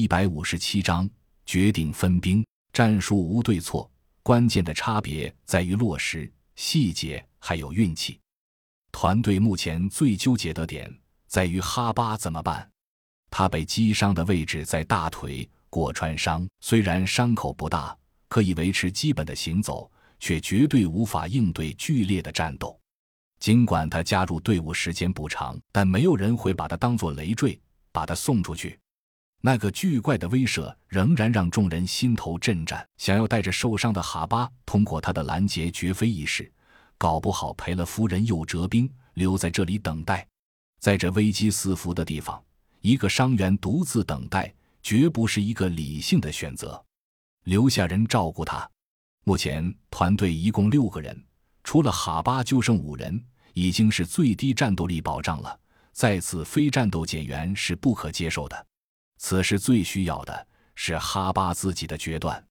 一百五十七章决定分兵，战术无对错，关键的差别在于落实、细节还有运气。团队目前最纠结的点在于哈巴怎么办？他被击伤的位置在大腿，过穿伤，虽然伤口不大，可以维持基本的行走，却绝对无法应对剧烈的战斗。尽管他加入队伍时间不长，但没有人会把他当作累赘，把他送出去。那个巨怪的威慑仍然让众人心头震颤。想要带着受伤的哈巴通过他的拦截，绝非易事。搞不好赔了夫人又折兵，留在这里等待。在这危机四伏的地方，一个伤员独自等待，绝不是一个理性的选择。留下人照顾他。目前团队一共六个人，除了哈巴就剩五人，已经是最低战斗力保障了。再次非战斗减员是不可接受的。此时最需要的是哈巴自己的决断。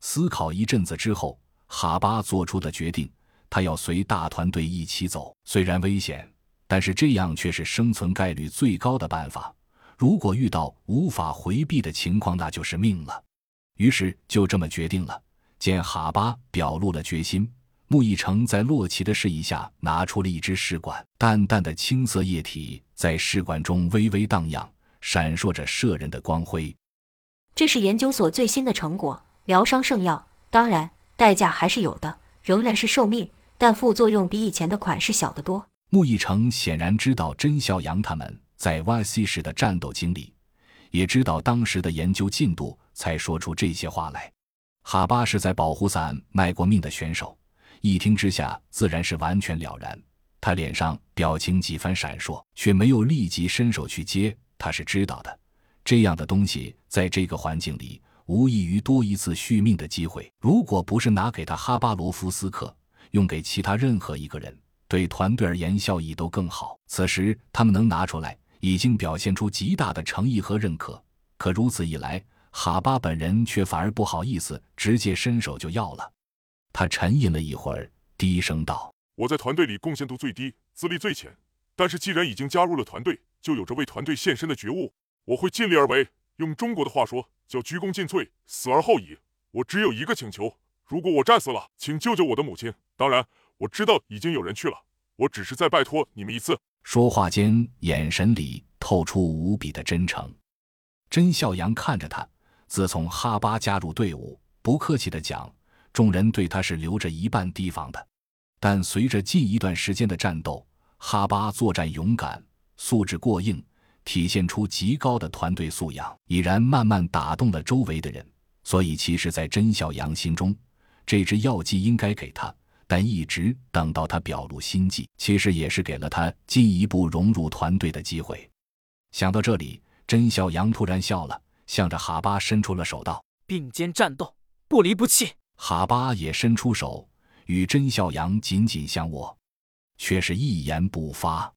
思考一阵子之后，哈巴做出的决定：他要随大团队一起走。虽然危险，但是这样却是生存概率最高的办法。如果遇到无法回避的情况，那就是命了。于是就这么决定了。见哈巴表露了决心，穆义成在洛奇的示意下拿出了一支试管，淡淡的青色液体在试管中微微荡漾。闪烁着摄人的光辉。这是研究所最新的成果，疗伤圣药。当然，代价还是有的，仍然是寿命，但副作用比以前的款式小得多。穆义成显然知道甄孝阳他们在 YC 时的战斗经历，也知道当时的研究进度，才说出这些话来。哈巴是在保护伞卖过命的选手，一听之下自然是完全了然。他脸上表情几番闪烁，却没有立即伸手去接。他是知道的，这样的东西在这个环境里无异于多一次续命的机会。如果不是拿给他哈巴罗夫斯克，用给其他任何一个人，对团队而言效益都更好。此时他们能拿出来，已经表现出极大的诚意和认可。可如此一来，哈巴本人却反而不好意思直接伸手就要了。他沉吟了一会儿，低声道：“我在团队里贡献度最低，资历最浅，但是既然已经加入了团队。”就有着为团队献身的觉悟，我会尽力而为。用中国的话说，叫鞠躬尽瘁，死而后已。我只有一个请求：如果我战死了，请救救我的母亲。当然，我知道已经有人去了，我只是在拜托你们一次。说话间，眼神里透出无比的真诚。甄孝阳看着他，自从哈巴加入队伍，不客气的讲，众人对他是留着一半提防的。但随着近一段时间的战斗，哈巴作战勇敢。素质过硬，体现出极高的团队素养，已然慢慢打动了周围的人。所以，其实，在甄小阳心中，这支药剂应该给他，但一直等到他表露心迹，其实也是给了他进一步融入团队的机会。想到这里，甄小阳突然笑了，向着哈巴伸出了手，道：“并肩战斗，不离不弃。”哈巴也伸出手，与甄小阳紧紧相握，却是一言不发。